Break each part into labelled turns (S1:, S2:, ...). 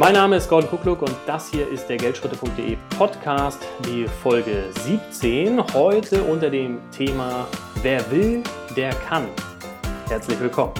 S1: Mein Name ist Gordon Kukluk und das hier ist der Geldschritte.de Podcast, die Folge 17. Heute unter dem Thema Wer will, der kann. Herzlich willkommen.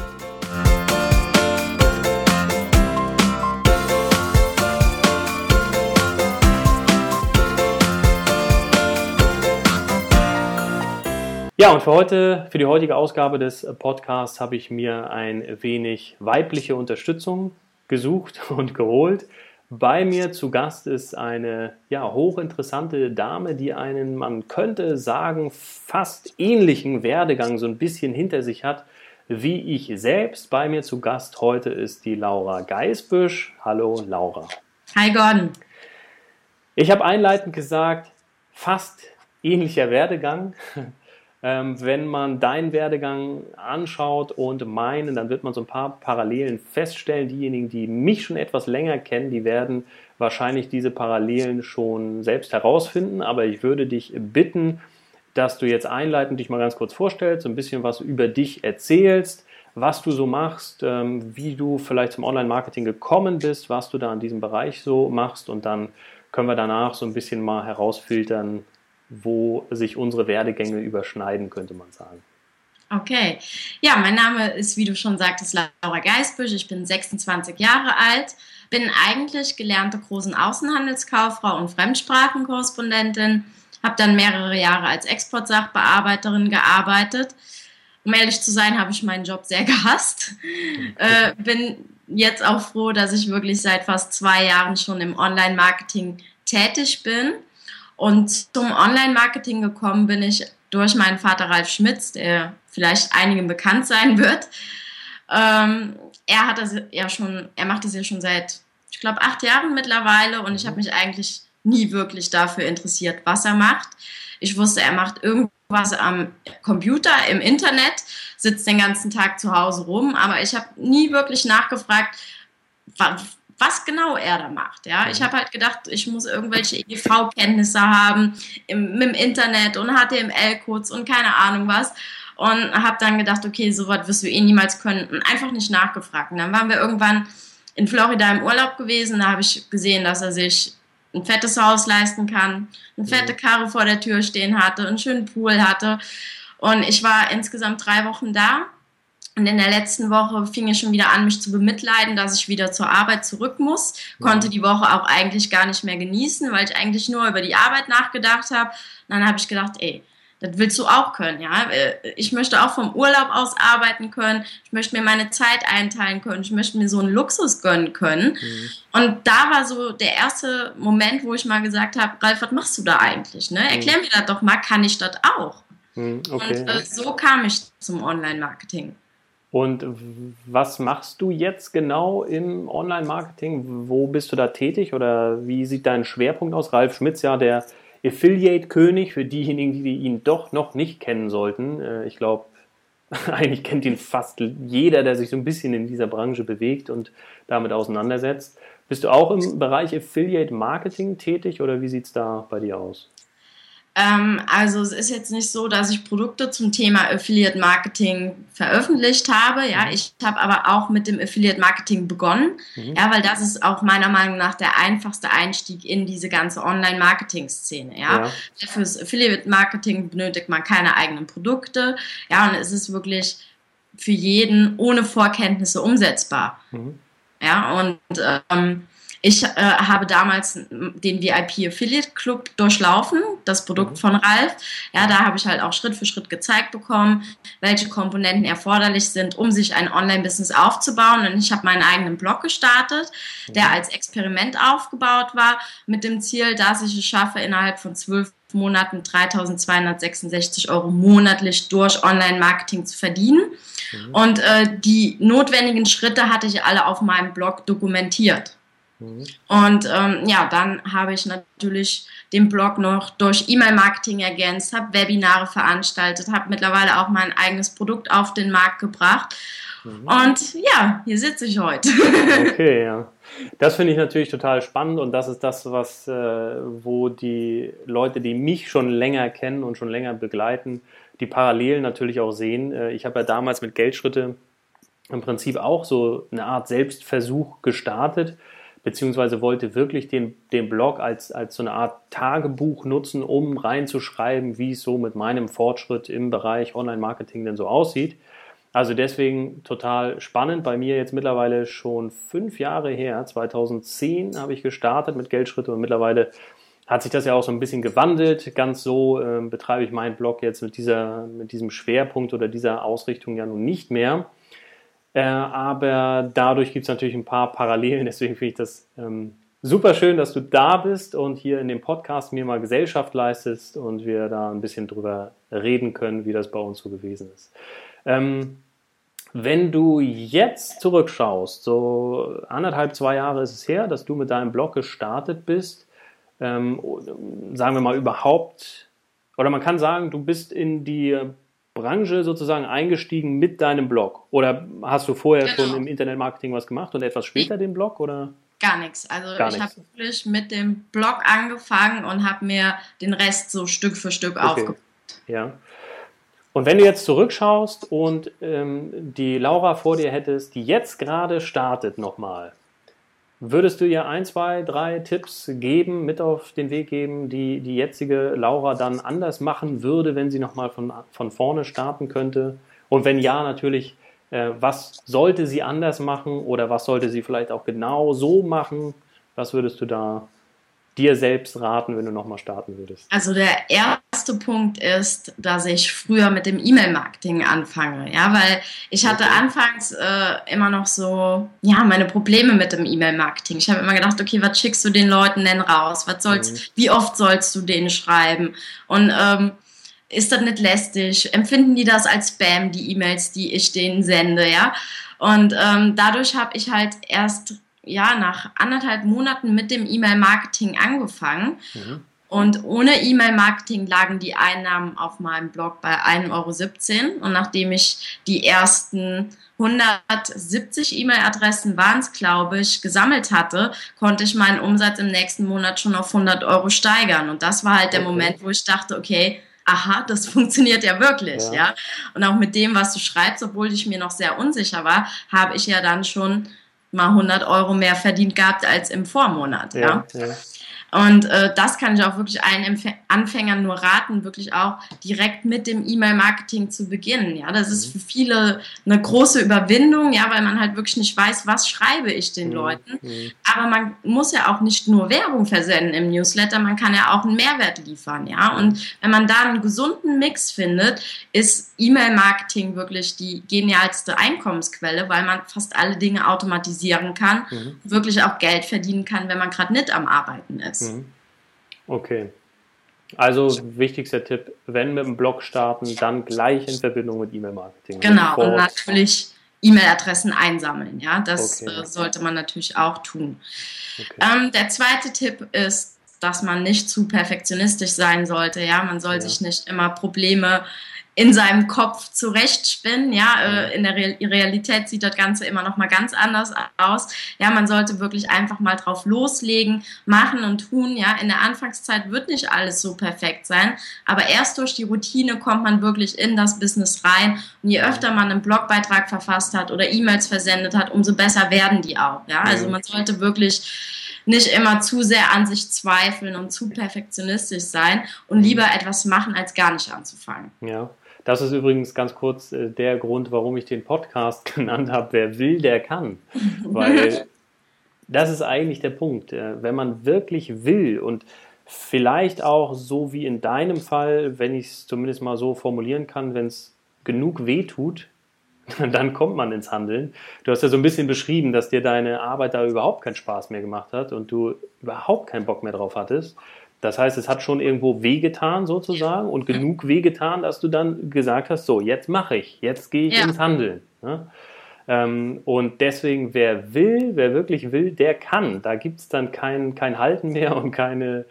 S1: Ja, und für heute, für die heutige Ausgabe des Podcasts habe ich mir ein wenig weibliche Unterstützung gesucht und geholt. Bei mir zu Gast ist eine ja, hochinteressante Dame, die einen, man könnte sagen, fast ähnlichen Werdegang so ein bisschen hinter sich hat wie ich selbst. Bei mir zu Gast heute ist die Laura Geisbüsch. Hallo Laura.
S2: Hi Gordon.
S1: Ich habe einleitend gesagt, fast ähnlicher Werdegang. Ähm, wenn man deinen Werdegang anschaut und meinen, dann wird man so ein paar Parallelen feststellen. Diejenigen, die mich schon etwas länger kennen, die werden wahrscheinlich diese Parallelen schon selbst herausfinden. Aber ich würde dich bitten, dass du jetzt einleitend dich mal ganz kurz vorstellst, so ein bisschen was über dich erzählst, was du so machst, ähm, wie du vielleicht zum Online-Marketing gekommen bist, was du da in diesem Bereich so machst und dann können wir danach so ein bisschen mal herausfiltern, wo sich unsere Werdegänge überschneiden, könnte man sagen.
S2: Okay. Ja, mein Name ist, wie du schon sagtest, Laura Geisbüsch. Ich bin 26 Jahre alt, bin eigentlich gelernte großen Außenhandelskauffrau und Fremdsprachenkorrespondentin, habe dann mehrere Jahre als Exportsachbearbeiterin gearbeitet. Um ehrlich zu sein, habe ich meinen Job sehr gehasst. Äh, bin jetzt auch froh, dass ich wirklich seit fast zwei Jahren schon im Online-Marketing tätig bin und zum Online-Marketing gekommen bin ich durch meinen Vater Ralf Schmitz, der vielleicht einigen bekannt sein wird. Ähm, er hat das ja schon, er macht das ja schon seit, ich glaube, acht Jahren mittlerweile und ich habe mich eigentlich nie wirklich dafür interessiert, was er macht. Ich wusste, er macht irgendwas am Computer, im Internet, sitzt den ganzen Tag zu Hause rum, aber ich habe nie wirklich nachgefragt, was genau er da macht. Ja, ich mhm. habe halt gedacht, ich muss irgendwelche EDV-Kenntnisse haben im, mit dem Internet und HTML-Codes und keine Ahnung was. Und habe dann gedacht, okay, so was wirst du eh niemals können. Und einfach nicht nachgefragt. Und dann waren wir irgendwann in Florida im Urlaub gewesen. Da habe ich gesehen, dass er sich ein fettes Haus leisten kann, eine fette Karre vor der Tür stehen hatte, einen schönen Pool hatte. Und ich war insgesamt drei Wochen da und in der letzten Woche fing es schon wieder an, mich zu bemitleiden, dass ich wieder zur Arbeit zurück muss. Konnte die Woche auch eigentlich gar nicht mehr genießen, weil ich eigentlich nur über die Arbeit nachgedacht habe. dann habe ich gedacht, ey, das willst du auch können, ja. Äh, ich möchte auch vom Urlaub aus arbeiten können. Ich möchte mir meine Zeit einteilen können. Ich möchte mir so einen Luxus gönnen können. Mhm. Und da war so der erste Moment, wo ich mal gesagt habe, Ralf, was machst du da eigentlich? Ne? Erklär mhm. mir das doch mal, kann ich das auch? Mhm, okay. Und äh, so kam ich zum Online-Marketing.
S1: Und was machst du jetzt genau im Online-Marketing? Wo bist du da tätig oder wie sieht dein Schwerpunkt aus? Ralf Schmitz, ja, der Affiliate-König für diejenigen, die ihn doch noch nicht kennen sollten. Äh, ich glaube, eigentlich kennt ihn fast jeder, der sich so ein bisschen in dieser Branche bewegt und damit auseinandersetzt. Bist du auch im Bereich Affiliate-Marketing tätig oder wie sieht es da bei dir aus?
S2: Ähm, also es ist jetzt nicht so, dass ich Produkte zum Thema Affiliate Marketing veröffentlicht habe. Ja, mhm. ich habe aber auch mit dem Affiliate Marketing begonnen. Mhm. Ja, weil das ist auch meiner Meinung nach der einfachste Einstieg in diese ganze Online-Marketing-Szene. Ja? ja. Fürs Affiliate Marketing benötigt man keine eigenen Produkte. Ja, und es ist wirklich für jeden ohne Vorkenntnisse umsetzbar. Mhm. Ja, und ähm, ich äh, habe damals den VIP Affiliate Club durchlaufen, das Produkt mhm. von Ralf. Ja, da habe ich halt auch Schritt für Schritt gezeigt bekommen, welche Komponenten erforderlich sind, um sich ein Online-Business aufzubauen. Und ich habe meinen eigenen Blog gestartet, der mhm. als Experiment aufgebaut war, mit dem Ziel, dass ich es schaffe, innerhalb von zwölf Monaten 3266 Euro monatlich durch Online-Marketing zu verdienen. Mhm. Und äh, die notwendigen Schritte hatte ich alle auf meinem Blog dokumentiert. Mhm. Und ähm, ja, dann habe ich natürlich den Blog noch durch E-Mail-Marketing ergänzt, habe Webinare veranstaltet, habe mittlerweile auch mein eigenes Produkt auf den Markt gebracht. Mhm. Und ja, hier sitze ich heute.
S1: Okay, ja. Das finde ich natürlich total spannend und das ist das, was, äh, wo die Leute, die mich schon länger kennen und schon länger begleiten, die Parallelen natürlich auch sehen. Äh, ich habe ja damals mit Geldschritte im Prinzip auch so eine Art Selbstversuch gestartet beziehungsweise wollte wirklich den, den Blog als, als so eine Art Tagebuch nutzen, um reinzuschreiben, wie es so mit meinem Fortschritt im Bereich Online-Marketing denn so aussieht. Also deswegen total spannend. Bei mir jetzt mittlerweile schon fünf Jahre her. 2010 habe ich gestartet mit Geldschritte und mittlerweile hat sich das ja auch so ein bisschen gewandelt. Ganz so äh, betreibe ich meinen Blog jetzt mit, dieser, mit diesem Schwerpunkt oder dieser Ausrichtung ja nun nicht mehr. Äh, aber dadurch gibt es natürlich ein paar Parallelen. Deswegen finde ich das ähm, super schön, dass du da bist und hier in dem Podcast mir mal Gesellschaft leistest und wir da ein bisschen drüber reden können, wie das bei uns so gewesen ist. Ähm, wenn du jetzt zurückschaust, so anderthalb, zwei Jahre ist es her, dass du mit deinem Blog gestartet bist, ähm, sagen wir mal überhaupt, oder man kann sagen, du bist in die Branche sozusagen eingestiegen mit deinem Blog? Oder hast du vorher genau. schon im Internetmarketing was gemacht und etwas später den Blog? Oder?
S2: Gar nichts. Also Gar ich habe wirklich mit dem Blog angefangen und habe mir den Rest so Stück für Stück okay. aufgebaut.
S1: Ja. Und wenn du jetzt zurückschaust und ähm, die Laura vor dir hättest, die jetzt gerade startet nochmal, Würdest du ihr ein, zwei, drei Tipps geben, mit auf den Weg geben, die die jetzige Laura dann anders machen würde, wenn sie nochmal von, von vorne starten könnte? Und wenn ja, natürlich, äh, was sollte sie anders machen oder was sollte sie vielleicht auch genau so machen? Was würdest du da dir selbst raten, wenn du nochmal starten würdest?
S2: Also der erste Punkt ist, dass ich früher mit dem E-Mail-Marketing anfange, ja, weil ich hatte okay. anfangs äh, immer noch so, ja, meine Probleme mit dem E-Mail-Marketing. Ich habe immer gedacht, okay, was schickst du den Leuten denn raus? Was sollst, mhm. wie oft sollst du denen schreiben? Und ähm, ist das nicht lästig? Empfinden die das als Spam, die E-Mails, die ich denen sende, ja? Und ähm, dadurch habe ich halt erst ja, nach anderthalb Monaten mit dem E-Mail-Marketing angefangen. Mhm. Und ohne E-Mail-Marketing lagen die Einnahmen auf meinem Blog bei 1,17 Euro. Und nachdem ich die ersten 170 E-Mail-Adressen waren es, glaube ich, gesammelt hatte, konnte ich meinen Umsatz im nächsten Monat schon auf 100 Euro steigern. Und das war halt der okay. Moment, wo ich dachte, okay, aha, das funktioniert ja wirklich, ja. ja. Und auch mit dem, was du schreibst, obwohl ich mir noch sehr unsicher war, habe ich ja dann schon mal 100 Euro mehr verdient gehabt als im Vormonat. Ja, ja. ja. Und äh, das kann ich auch wirklich allen Empf Anfängern nur raten, wirklich auch direkt mit dem E-Mail-Marketing zu beginnen. Ja, das ist mhm. für viele eine große Überwindung, ja, weil man halt wirklich nicht weiß, was schreibe ich den mhm. Leuten. Mhm. Aber man muss ja auch nicht nur Werbung versenden im Newsletter, man kann ja auch einen Mehrwert liefern, ja. Und wenn man da einen gesunden Mix findet, ist E-Mail-Marketing wirklich die genialste Einkommensquelle, weil man fast alle Dinge automatisieren kann, wirklich auch Geld verdienen kann, wenn man gerade nicht am Arbeiten ist.
S1: Mhm. Okay. Also wichtigster Tipp, wenn mit dem Blog starten, dann gleich in Verbindung mit E-Mail-Marketing.
S2: Genau, und natürlich E-Mail-Adressen einsammeln. Ja, das okay. äh, sollte man natürlich auch tun. Okay. Ähm, der zweite Tipp ist, dass man nicht zu perfektionistisch sein sollte. Ja, man soll ja. sich nicht immer Probleme in seinem Kopf zurechtspinnen. Ja, äh, in der Realität sieht das Ganze immer noch mal ganz anders aus. Ja, man sollte wirklich einfach mal drauf loslegen, machen und tun. Ja, in der Anfangszeit wird nicht alles so perfekt sein, aber erst durch die Routine kommt man wirklich in das Business rein. Und je öfter man einen Blogbeitrag verfasst hat oder E-Mails versendet hat, umso besser werden die auch. Ja, also man sollte wirklich nicht immer zu sehr an sich zweifeln und zu perfektionistisch sein und lieber etwas machen, als gar nicht anzufangen.
S1: Ja. Das ist übrigens ganz kurz äh, der Grund, warum ich den Podcast genannt habe. Wer will, der kann. Weil das ist eigentlich der Punkt. Äh, wenn man wirklich will und vielleicht auch so wie in deinem Fall, wenn ich es zumindest mal so formulieren kann, wenn es genug weh tut, dann kommt man ins Handeln. Du hast ja so ein bisschen beschrieben, dass dir deine Arbeit da überhaupt keinen Spaß mehr gemacht hat und du überhaupt keinen Bock mehr drauf hattest. Das heißt, es hat schon irgendwo wehgetan sozusagen und genug wehgetan, dass du dann gesagt hast, so, jetzt mache ich, jetzt gehe ich ja. ins Handeln. Ne? Ähm, und deswegen, wer will, wer wirklich will, der kann. Da gibt es dann kein, kein Halten mehr und keine,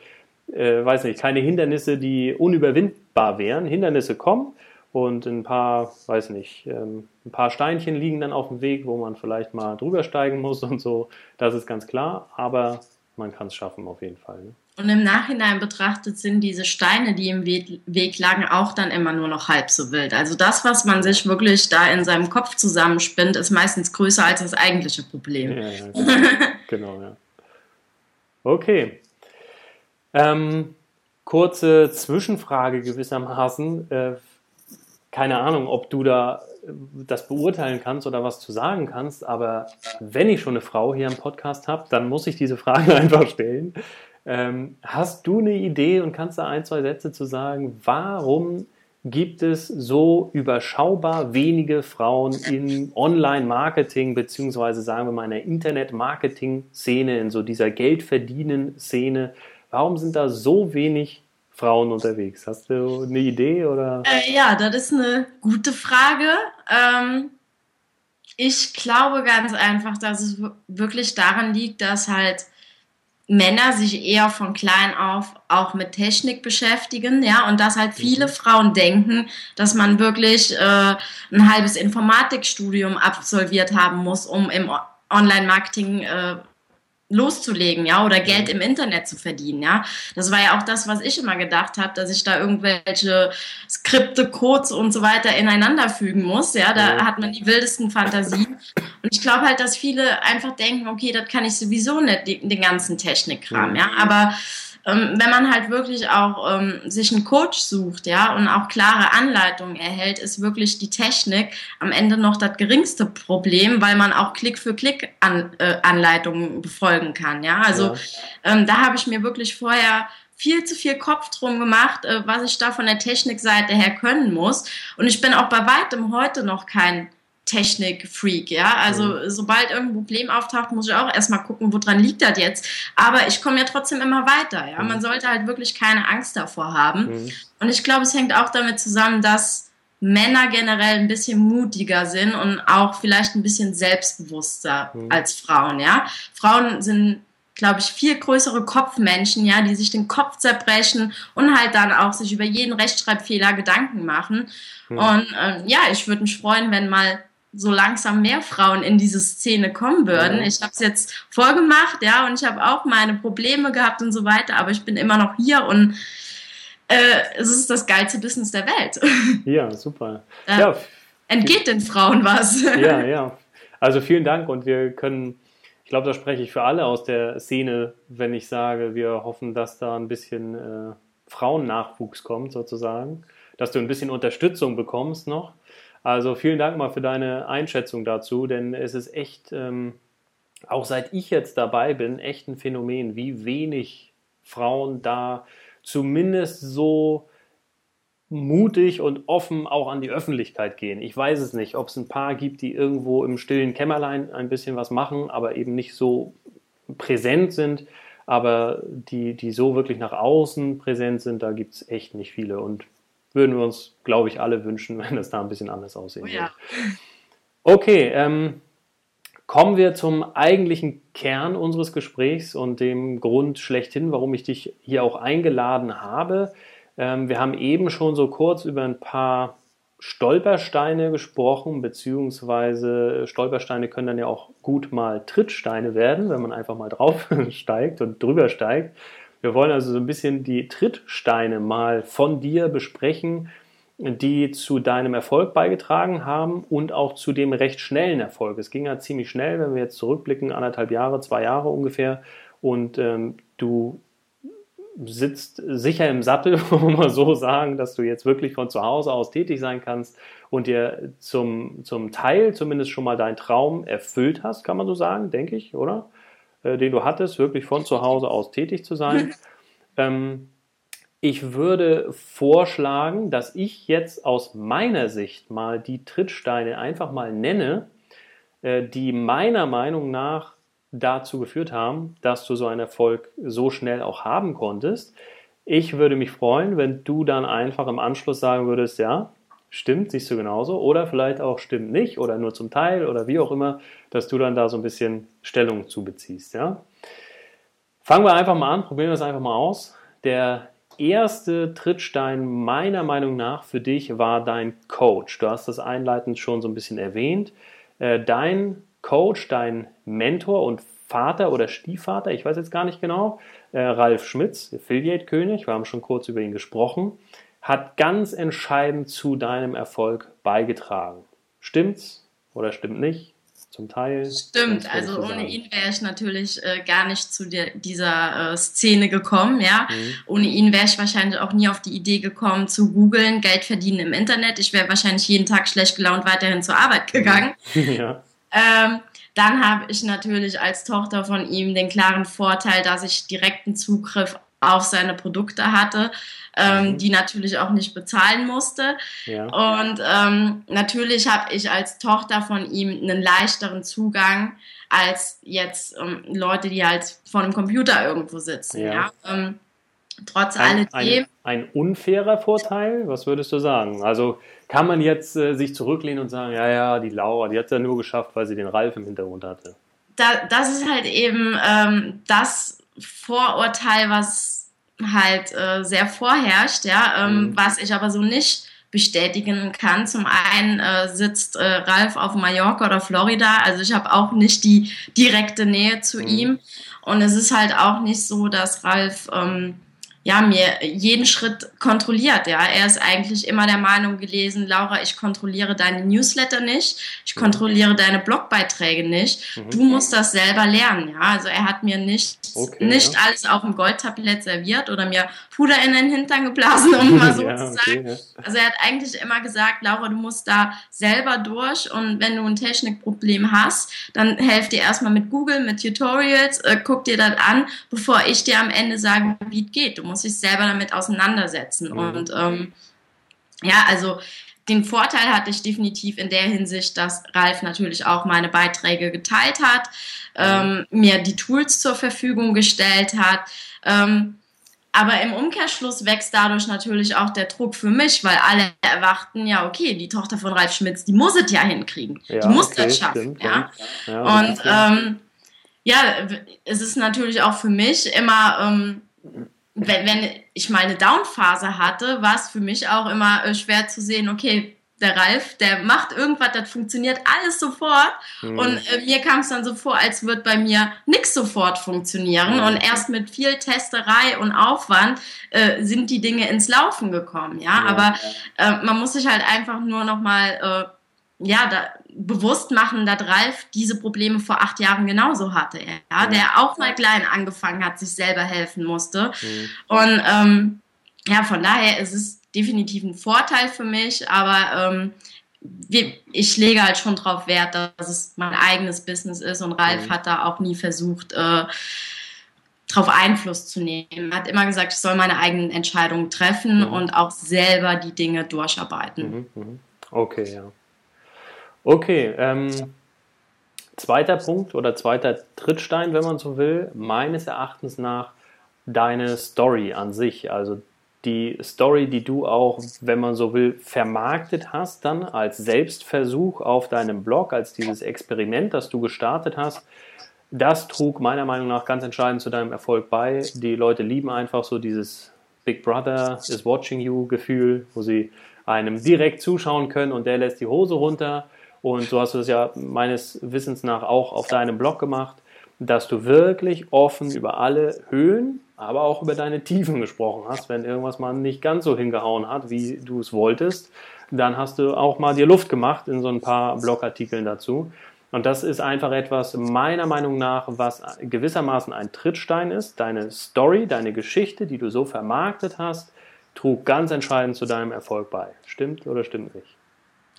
S1: äh, weiß nicht, keine Hindernisse, die unüberwindbar wären. Hindernisse kommen und ein paar, weiß nicht, ähm, ein paar Steinchen liegen dann auf dem Weg, wo man vielleicht mal drüber steigen muss und so. Das ist ganz klar, aber man kann es schaffen auf jeden Fall. Ne?
S2: Und im Nachhinein betrachtet sind diese Steine, die im Weg lagen, auch dann immer nur noch halb so wild. Also das, was man sich wirklich da in seinem Kopf zusammenspinnt, ist meistens größer als das eigentliche Problem. Ja, ja,
S1: genau. genau, ja. Okay. Ähm, kurze Zwischenfrage gewissermaßen. Äh, keine Ahnung, ob du da äh, das beurteilen kannst oder was zu sagen kannst, aber wenn ich schon eine Frau hier im Podcast habe, dann muss ich diese Frage einfach stellen. Ähm, hast du eine Idee und kannst da ein, zwei Sätze zu sagen, warum gibt es so überschaubar wenige Frauen in Online-Marketing, beziehungsweise sagen wir mal in der Internet-Marketing-Szene, in so dieser Geldverdienen-Szene? Warum sind da so wenig Frauen unterwegs? Hast du eine Idee oder?
S2: Äh, ja, das ist eine gute Frage. Ähm, ich glaube ganz einfach, dass es wirklich daran liegt, dass halt Männer sich eher von klein auf auch mit Technik beschäftigen, ja, und dass halt viele mhm. Frauen denken, dass man wirklich äh, ein halbes Informatikstudium absolviert haben muss, um im Online-Marketing äh, loszulegen, ja, oder Geld im Internet zu verdienen, ja. Das war ja auch das, was ich immer gedacht habe, dass ich da irgendwelche Skripte, Codes und so weiter ineinander fügen muss, ja. Da hat man die wildesten Fantasien. Und ich glaube halt, dass viele einfach denken, okay, das kann ich sowieso nicht, den ganzen Technikkram, ja. Aber wenn man halt wirklich auch ähm, sich einen Coach sucht, ja, und auch klare Anleitungen erhält, ist wirklich die Technik am Ende noch das geringste Problem, weil man auch Klick für Klick an, äh, Anleitungen befolgen kann, ja. Also ja. Ähm, da habe ich mir wirklich vorher viel zu viel Kopf drum gemacht, äh, was ich da von der Technikseite her können muss. Und ich bin auch bei weitem heute noch kein Technik-Freak, ja. Also mhm. sobald irgendein Problem auftaucht, muss ich auch erstmal gucken, woran liegt das jetzt. Aber ich komme ja trotzdem immer weiter, ja. Mhm. Man sollte halt wirklich keine Angst davor haben. Mhm. Und ich glaube, es hängt auch damit zusammen, dass Männer generell ein bisschen mutiger sind und auch vielleicht ein bisschen selbstbewusster mhm. als Frauen, ja. Frauen sind glaube ich, viel größere Kopfmenschen, ja, die sich den Kopf zerbrechen und halt dann auch sich über jeden Rechtschreibfehler Gedanken machen. Mhm. Und äh, ja, ich würde mich freuen, wenn mal so langsam mehr Frauen in diese Szene kommen würden. Ich habe es jetzt vorgemacht, ja, und ich habe auch meine Probleme gehabt und so weiter, aber ich bin immer noch hier und äh, es ist das geilste Business der Welt.
S1: Ja, super. Äh, ja.
S2: Entgeht den Frauen was?
S1: Ja, ja. Also vielen Dank und wir können, ich glaube, da spreche ich für alle aus der Szene, wenn ich sage, wir hoffen, dass da ein bisschen äh, Frauennachwuchs kommt sozusagen, dass du ein bisschen Unterstützung bekommst noch also vielen Dank mal für deine Einschätzung dazu, denn es ist echt, ähm, auch seit ich jetzt dabei bin, echt ein Phänomen, wie wenig Frauen da zumindest so mutig und offen auch an die Öffentlichkeit gehen. Ich weiß es nicht, ob es ein paar gibt, die irgendwo im stillen Kämmerlein ein bisschen was machen, aber eben nicht so präsent sind. Aber die, die so wirklich nach außen präsent sind, da gibt es echt nicht viele. Und würden wir uns, glaube ich, alle wünschen, wenn es da ein bisschen anders aussehen oh, ja. würde. Okay, ähm, kommen wir zum eigentlichen Kern unseres Gesprächs und dem Grund schlechthin, warum ich dich hier auch eingeladen habe. Ähm, wir haben eben schon so kurz über ein paar Stolpersteine gesprochen, beziehungsweise Stolpersteine können dann ja auch gut mal Trittsteine werden, wenn man einfach mal drauf steigt und drüber steigt. Wir wollen also so ein bisschen die Trittsteine mal von dir besprechen, die zu deinem Erfolg beigetragen haben und auch zu dem recht schnellen Erfolg. Es ging ja ziemlich schnell, wenn wir jetzt zurückblicken, anderthalb Jahre, zwei Jahre ungefähr. Und ähm, du sitzt sicher im Sattel, wir mal so sagen, dass du jetzt wirklich von zu Hause aus tätig sein kannst und dir zum, zum Teil zumindest schon mal deinen Traum erfüllt hast, kann man so sagen, denke ich, oder? Äh, den du hattest, wirklich von zu Hause aus tätig zu sein. ähm, ich würde vorschlagen, dass ich jetzt aus meiner Sicht mal die Trittsteine einfach mal nenne, äh, die meiner Meinung nach dazu geführt haben, dass du so einen Erfolg so schnell auch haben konntest. Ich würde mich freuen, wenn du dann einfach im Anschluss sagen würdest, ja, stimmt, siehst du genauso, oder vielleicht auch stimmt nicht oder nur zum Teil oder wie auch immer, dass du dann da so ein bisschen Stellung zu beziehst. Ja? Fangen wir einfach mal an, probieren wir es einfach mal aus. Der erste Trittstein meiner Meinung nach für dich war dein Coach. Du hast das einleitend schon so ein bisschen erwähnt. Äh, dein Coach, dein Mentor und Vater oder Stiefvater, ich weiß jetzt gar nicht genau, äh, Ralf Schmitz, Affiliate-König, wir haben schon kurz über ihn gesprochen, hat ganz entscheidend zu deinem Erfolg beigetragen. Stimmt's oder stimmt nicht? zum Teil.
S2: Stimmt, also ohne ihn wäre ich natürlich äh, gar nicht zu der, dieser äh, Szene gekommen, ja. Mhm. Ohne ihn wäre ich wahrscheinlich auch nie auf die Idee gekommen zu googeln, Geld verdienen im Internet. Ich wäre wahrscheinlich jeden Tag schlecht gelaunt weiterhin zur Arbeit gegangen. ja. Ähm, dann habe ich natürlich als Tochter von ihm den klaren Vorteil, dass ich direkten Zugriff auf seine Produkte hatte, ähm, mhm. die natürlich auch nicht bezahlen musste. Ja. Und ähm, natürlich habe ich als Tochter von ihm einen leichteren Zugang als jetzt ähm, Leute, die halt vor einem Computer irgendwo sitzen. Ja. ja? Ähm, trotz
S1: ein, alledem. Ein, ein, unfairer Vorteil, was würdest du sagen? Also kann man jetzt äh, sich zurücklehnen und sagen, ja, ja, die Laura, die hat es ja nur geschafft, weil sie den Ralf im Hintergrund hatte.
S2: Da, das ist halt eben ähm, das Vorurteil, was halt äh, sehr vorherrscht, ja, ähm, mhm. was ich aber so nicht bestätigen kann. Zum einen äh, sitzt äh, Ralf auf Mallorca oder Florida, also ich habe auch nicht die direkte Nähe zu mhm. ihm und es ist halt auch nicht so, dass Ralf ähm, ja, mir jeden Schritt kontrolliert. Ja, er ist eigentlich immer der Meinung gelesen, Laura, ich kontrolliere deine Newsletter nicht, ich mhm. kontrolliere deine Blogbeiträge nicht. Mhm. Du musst das selber lernen. Ja, also er hat mir nicht, okay, nicht ja. alles auf dem Goldtablett serviert oder mir Puder in den Hintern geblasen, um mal so ja, zu sagen. Okay, ja. Also er hat eigentlich immer gesagt, Laura, du musst da selber durch und wenn du ein Technikproblem hast, dann helf dir erstmal mit Google, mit Tutorials, äh, guck dir das an, bevor ich dir am Ende sage, wie es geht. Du musst muss sich selber damit auseinandersetzen. Mhm. Und ähm, ja, also den Vorteil hatte ich definitiv in der Hinsicht, dass Ralf natürlich auch meine Beiträge geteilt hat, ähm, mir die Tools zur Verfügung gestellt hat. Ähm, aber im Umkehrschluss wächst dadurch natürlich auch der Druck für mich, weil alle erwarten ja, okay, die Tochter von Ralf Schmitz, die muss es ja hinkriegen. Ja, die muss okay, das schaffen. Stimmt, ja? ja. Und ähm, ja, es ist natürlich auch für mich immer ähm, wenn, wenn ich mal eine Down-Phase hatte, war es für mich auch immer äh, schwer zu sehen, okay, der Ralf, der macht irgendwas, das funktioniert alles sofort. Mhm. Und äh, mir kam es dann so vor, als würde bei mir nichts sofort funktionieren. Mhm. Und erst mit viel Testerei und Aufwand äh, sind die Dinge ins Laufen gekommen. Ja, mhm. aber äh, man muss sich halt einfach nur noch mal äh, ja, da, bewusst machen, dass Ralf diese Probleme vor acht Jahren genauso hatte. Ja, ja. der auch mal klein angefangen hat, sich selber helfen musste. Mhm. Und ähm, ja, von daher ist es definitiv ein Vorteil für mich, aber ähm, ich lege halt schon darauf Wert, dass es mein eigenes Business ist und Ralf mhm. hat da auch nie versucht, äh, darauf Einfluss zu nehmen. Er hat immer gesagt, ich soll meine eigenen Entscheidungen treffen mhm. und auch selber die Dinge durcharbeiten.
S1: Mhm, mhm. Okay, ja. Okay, ähm, zweiter Punkt oder zweiter Trittstein, wenn man so will, meines Erachtens nach deine Story an sich. Also die Story, die du auch, wenn man so will, vermarktet hast, dann als Selbstversuch auf deinem Blog, als dieses Experiment, das du gestartet hast, das trug meiner Meinung nach ganz entscheidend zu deinem Erfolg bei. Die Leute lieben einfach so dieses Big Brother is watching you Gefühl, wo sie einem direkt zuschauen können und der lässt die Hose runter und so hast du es ja meines Wissens nach auch auf deinem Blog gemacht, dass du wirklich offen über alle Höhen, aber auch über deine Tiefen gesprochen hast. Wenn irgendwas mal nicht ganz so hingehauen hat, wie du es wolltest, dann hast du auch mal dir Luft gemacht in so ein paar Blogartikeln dazu. Und das ist einfach etwas meiner Meinung nach, was gewissermaßen ein Trittstein ist. Deine Story, deine Geschichte, die du so vermarktet hast, trug ganz entscheidend zu deinem Erfolg bei. Stimmt oder stimmt nicht?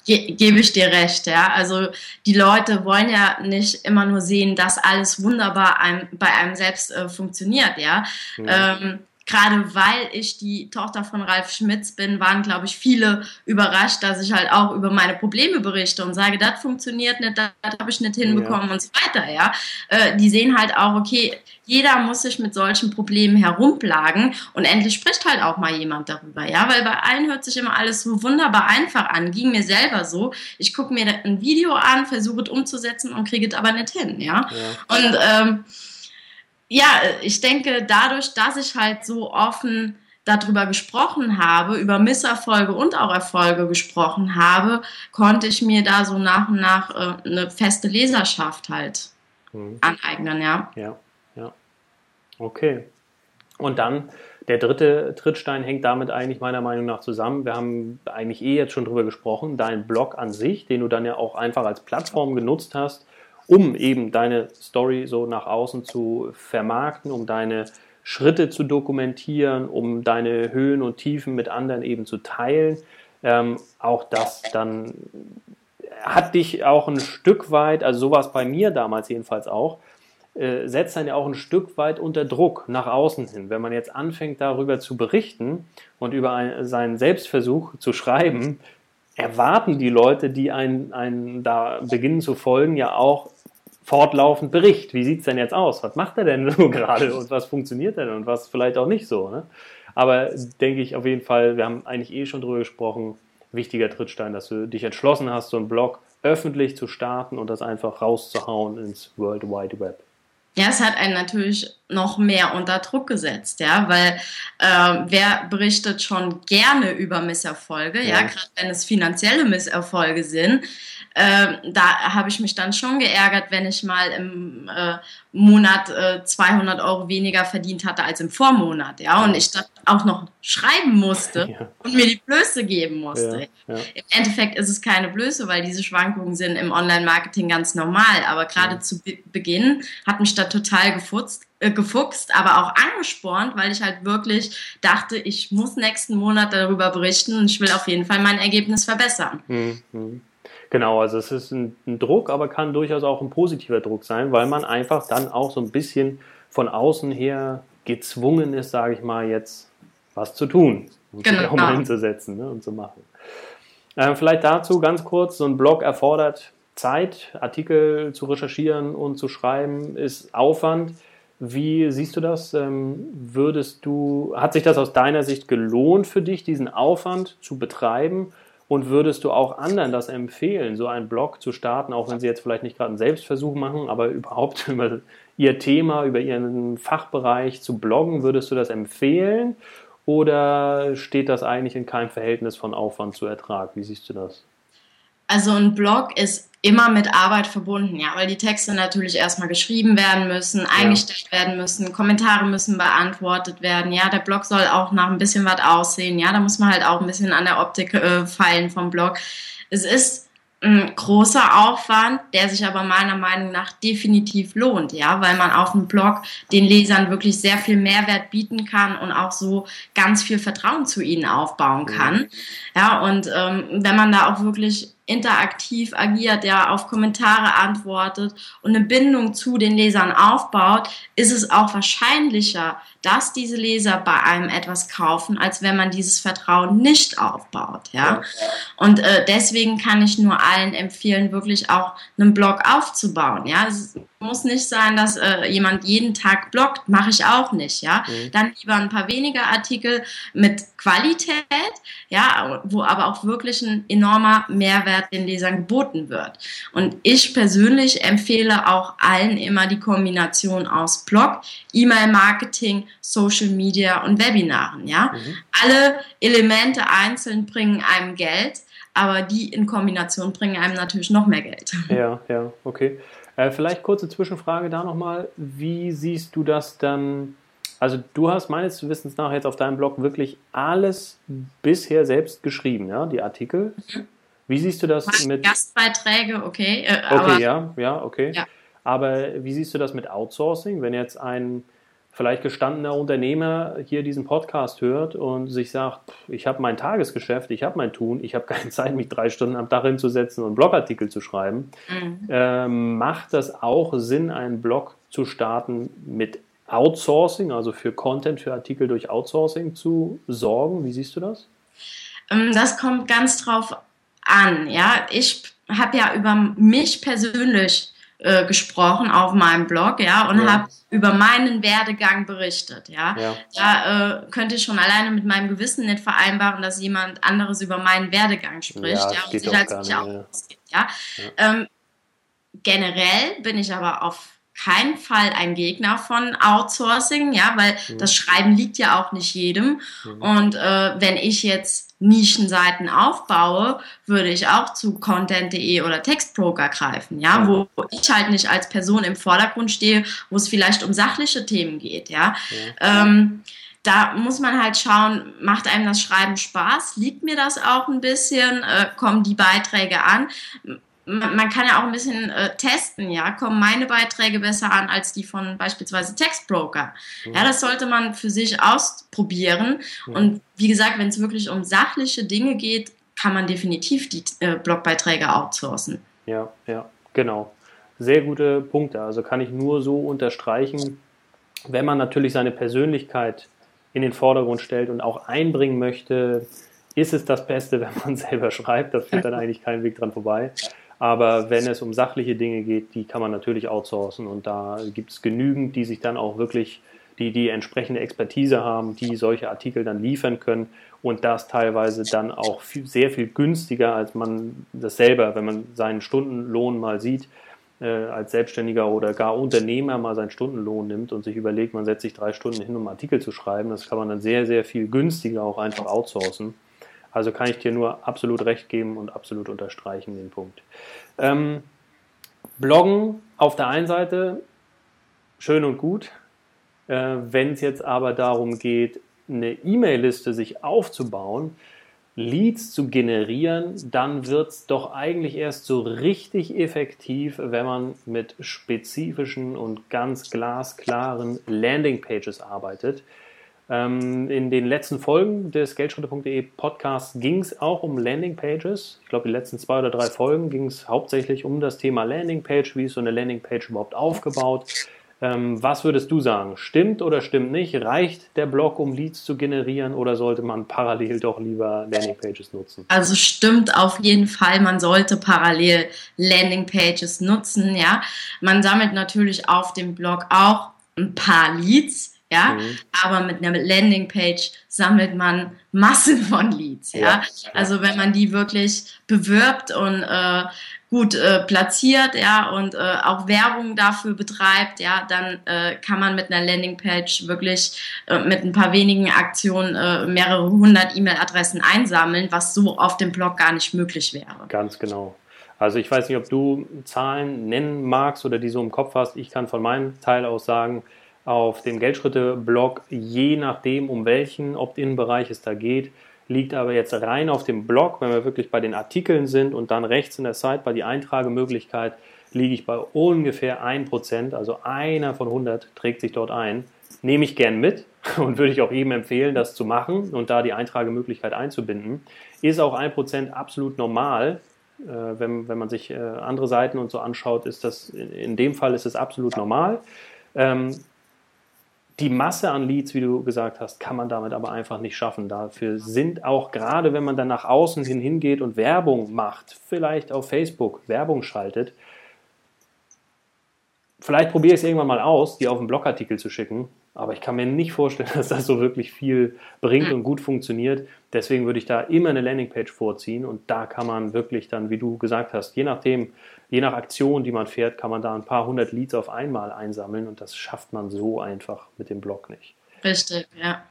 S2: Ge gebe ich dir recht, ja. Also die Leute wollen ja nicht immer nur sehen, dass alles wunderbar einem, bei einem selbst äh, funktioniert, ja. ja. Ähm, gerade weil ich die Tochter von Ralf Schmitz bin, waren, glaube ich, viele überrascht, dass ich halt auch über meine Probleme berichte und sage, das funktioniert nicht, das, habe ich nicht hinbekommen ja. und so weiter, ja. Äh, die sehen halt auch, okay, jeder muss sich mit solchen Problemen herumplagen und endlich spricht halt auch mal jemand darüber, ja, weil bei allen hört sich immer alles so wunderbar einfach an, ging mir selber so. Ich gucke mir ein Video an, versuche es umzusetzen und kriege es aber nicht hin, ja. ja. Und ähm, ja, ich denke, dadurch, dass ich halt so offen darüber gesprochen habe, über Misserfolge und auch Erfolge gesprochen habe, konnte ich mir da so nach und nach äh, eine feste Leserschaft halt mhm. aneignen, ja.
S1: Ja, ja. Okay. Und dann der dritte Trittstein hängt damit eigentlich meiner Meinung nach zusammen. Wir haben eigentlich eh jetzt schon drüber gesprochen. Dein Blog an sich, den du dann ja auch einfach als Plattform genutzt hast, um eben deine Story so nach außen zu vermarkten, um deine Schritte zu dokumentieren, um deine Höhen und Tiefen mit anderen eben zu teilen. Ähm, auch das dann hat dich auch ein Stück weit, also so war es bei mir damals jedenfalls auch, äh, setzt dann ja auch ein Stück weit unter Druck nach außen hin. Wenn man jetzt anfängt darüber zu berichten und über ein, seinen Selbstversuch zu schreiben, erwarten die Leute, die einen, einen da beginnen zu folgen, ja auch fortlaufend Bericht. Wie sieht es denn jetzt aus? Was macht er denn so gerade und was funktioniert denn und was vielleicht auch nicht so? Ne? Aber denke ich auf jeden Fall, wir haben eigentlich eh schon drüber gesprochen, wichtiger Trittstein, dass du dich entschlossen hast, so einen Blog öffentlich zu starten und das einfach rauszuhauen ins World Wide Web.
S2: Ja, es hat einen natürlich noch mehr unter Druck gesetzt, ja, weil äh, wer berichtet schon gerne über Misserfolge, ja, ja gerade wenn es finanzielle Misserfolge sind, äh, da habe ich mich dann schon geärgert, wenn ich mal im äh, Monat äh, 200 Euro weniger verdient hatte als im Vormonat, ja, und ich das auch noch schreiben musste ja. und mir die Blöße geben musste. Ja, ja. Im Endeffekt ist es keine Blöße, weil diese Schwankungen sind im Online-Marketing ganz normal, aber gerade zu Be Beginn hat mich da total gefutzt, gefuchst, aber auch angespornt, weil ich halt wirklich dachte, ich muss nächsten Monat darüber berichten und ich will auf jeden Fall mein Ergebnis verbessern. Mhm.
S1: Genau, also es ist ein, ein, Druck, aber kann durchaus auch ein positiver Druck sein, weil man einfach dann auch so ein bisschen von außen her gezwungen ist, sage ich mal, jetzt was zu tun und genau. sich auch mal hinzusetzen ne, und zu machen. Äh, vielleicht dazu ganz kurz, so ein Blog erfordert Zeit, Artikel zu recherchieren und zu schreiben, ist Aufwand. Wie siehst du das? Ähm, würdest du, hat sich das aus deiner Sicht gelohnt für dich, diesen Aufwand zu betreiben? Und würdest du auch anderen das empfehlen, so einen Blog zu starten, auch wenn sie jetzt vielleicht nicht gerade einen Selbstversuch machen, aber überhaupt über ihr Thema, über ihren Fachbereich zu bloggen? Würdest du das empfehlen? Oder steht das eigentlich in keinem Verhältnis von Aufwand zu Ertrag? Wie siehst du das?
S2: Also ein Blog ist immer mit Arbeit verbunden, ja, weil die Texte natürlich erstmal geschrieben werden müssen, eingestellt ja. werden müssen, Kommentare müssen beantwortet werden, ja, der Blog soll auch nach ein bisschen was aussehen, ja, da muss man halt auch ein bisschen an der Optik äh, feilen vom Blog. Es ist ein großer Aufwand, der sich aber meiner Meinung nach definitiv lohnt, ja, weil man auf dem Blog den Lesern wirklich sehr viel Mehrwert bieten kann und auch so ganz viel Vertrauen zu ihnen aufbauen kann. Ja, und ähm, wenn man da auch wirklich interaktiv agiert, ja, auf Kommentare antwortet und eine Bindung zu den Lesern aufbaut, ist es auch wahrscheinlicher, dass diese Leser bei einem etwas kaufen, als wenn man dieses Vertrauen nicht aufbaut, ja. Und äh, deswegen kann ich nur allen empfehlen, wirklich auch einen Blog aufzubauen, ja. Es muss nicht sein, dass äh, jemand jeden Tag bloggt, mache ich auch nicht, ja. Mhm. Dann lieber ein paar weniger Artikel mit Qualität, ja, wo aber auch wirklich ein enormer Mehrwert den Lesern geboten wird. Und ich persönlich empfehle auch allen immer die Kombination aus Blog, E-Mail-Marketing, Social Media und Webinaren, ja. Mhm. Alle Elemente einzeln bringen einem Geld, aber die in Kombination bringen einem natürlich noch mehr Geld.
S1: Ja, ja, okay. Äh, vielleicht kurze Zwischenfrage da nochmal. Wie siehst du das dann? Also du hast meines Wissens nach jetzt auf deinem Blog wirklich alles bisher selbst geschrieben, ja, die Artikel. Wie siehst du das
S2: mit Gastbeiträge? Okay.
S1: Äh, okay, ja, ja, okay. Ja. Aber wie siehst du das mit Outsourcing, wenn jetzt ein vielleicht gestandener Unternehmer hier diesen Podcast hört und sich sagt, ich habe mein Tagesgeschäft, ich habe mein Tun, ich habe keine Zeit, mich drei Stunden am Tag hinzusetzen und Blogartikel zu schreiben, mhm. ähm, macht das auch Sinn, einen Blog zu starten mit Outsourcing, also für Content, für Artikel durch Outsourcing zu sorgen? Wie siehst du das?
S2: Ähm, das kommt ganz drauf an. Ja, ich habe ja über mich persönlich äh, gesprochen auf meinem Blog, ja, und ja. habe über meinen Werdegang berichtet, ja. ja. Da äh, könnte ich schon alleine mit meinem Gewissen nicht vereinbaren, dass jemand anderes über meinen Werdegang spricht, ja, ja und sich als mich auch ausgeht, ja. Ähm, generell bin ich aber auf keinen Fall ein Gegner von Outsourcing, ja, weil mhm. das Schreiben liegt ja auch nicht jedem. Mhm. Und äh, wenn ich jetzt Nischenseiten aufbaue, würde ich auch zu content.de oder Textbroker greifen, ja, wo ich halt nicht als Person im Vordergrund stehe, wo es vielleicht um sachliche Themen geht, ja. ja. Ähm, da muss man halt schauen, macht einem das Schreiben Spaß? Liegt mir das auch ein bisschen? Äh, kommen die Beiträge an? Man, man, kann ja auch ein bisschen äh, testen, ja, kommen meine Beiträge besser an als die von beispielsweise Textbroker. Mhm. Ja, das sollte man für sich ausprobieren. Mhm. Und wie gesagt, wenn es wirklich um sachliche Dinge geht, kann man definitiv die äh, Blogbeiträge outsourcen.
S1: Ja, ja, genau. Sehr gute Punkte. Also kann ich nur so unterstreichen, wenn man natürlich seine Persönlichkeit in den Vordergrund stellt und auch einbringen möchte, ist es das Beste, wenn man selber schreibt. Da führt dann eigentlich kein Weg dran vorbei. Aber wenn es um sachliche Dinge geht, die kann man natürlich outsourcen. Und da gibt es genügend, die sich dann auch wirklich, die die entsprechende Expertise haben, die solche Artikel dann liefern können. Und das teilweise dann auch viel, sehr viel günstiger, als man das selber, wenn man seinen Stundenlohn mal sieht, äh, als Selbstständiger oder gar Unternehmer mal seinen Stundenlohn nimmt und sich überlegt, man setzt sich drei Stunden hin, um Artikel zu schreiben, das kann man dann sehr, sehr viel günstiger auch einfach outsourcen. Also kann ich dir nur absolut recht geben und absolut unterstreichen den Punkt. Ähm, Bloggen auf der einen Seite schön und gut. Äh, Wenn es jetzt aber darum geht, eine E-Mail-Liste sich aufzubauen, Leads zu generieren, dann wird es doch eigentlich erst so richtig effektiv, wenn man mit spezifischen und ganz glasklaren Landingpages arbeitet. Ähm, in den letzten Folgen des Geldschritte.de Podcasts ging es auch um Landingpages. Ich glaube, die letzten zwei oder drei Folgen ging es hauptsächlich um das Thema Landingpage. Wie ist so eine Landingpage überhaupt aufgebaut? Ähm, was würdest du sagen? Stimmt oder stimmt nicht? Reicht der Blog, um Leads zu generieren oder sollte man parallel doch lieber Landingpages nutzen?
S2: Also stimmt auf jeden Fall, man sollte parallel Landingpages nutzen. Ja, man sammelt natürlich auf dem Blog auch ein paar Leads ja, mhm. aber mit einer Landingpage sammelt man Massen von Leads, ja. ja. Also wenn man die wirklich bewirbt und äh, gut äh, platziert, ja, und äh, auch Werbung dafür betreibt, ja, dann äh, kann man mit einer Landingpage wirklich äh, mit ein paar wenigen Aktionen äh, mehrere hundert E-Mail-Adressen einsammeln, was so auf dem Blog gar nicht möglich wäre.
S1: Ganz genau. Also ich weiß nicht, ob du Zahlen nennen magst oder die so im Kopf hast. Ich kann von meinem Teil aus sagen, auf dem Geldschritte-Blog, je nachdem, um welchen Opt-in-Bereich es da geht, liegt aber jetzt rein auf dem Blog, wenn wir wirklich bei den Artikeln sind und dann rechts in der Sidebar die Eintragemöglichkeit, liege ich bei ungefähr 1%, also einer von 100 trägt sich dort ein. Nehme ich gern mit und würde ich auch jedem empfehlen, das zu machen und da die Eintragemöglichkeit einzubinden. Ist auch 1% absolut normal. Äh, wenn, wenn man sich äh, andere Seiten und so anschaut, ist das in dem Fall ist es absolut normal. Die Masse an Leads, wie du gesagt hast, kann man damit aber einfach nicht schaffen. Dafür sind auch gerade, wenn man dann nach außen hin hingeht und Werbung macht, vielleicht auf Facebook Werbung schaltet, vielleicht probiere ich es irgendwann mal aus, die auf einen Blogartikel zu schicken aber ich kann mir nicht vorstellen, dass das so wirklich viel bringt und gut funktioniert. Deswegen würde ich da immer eine Landingpage vorziehen und da kann man wirklich dann, wie du gesagt hast, je nachdem, je nach Aktion, die man fährt, kann man da ein paar hundert Leads auf einmal einsammeln und das schafft man so einfach mit dem Blog nicht.
S2: Richtig, ja.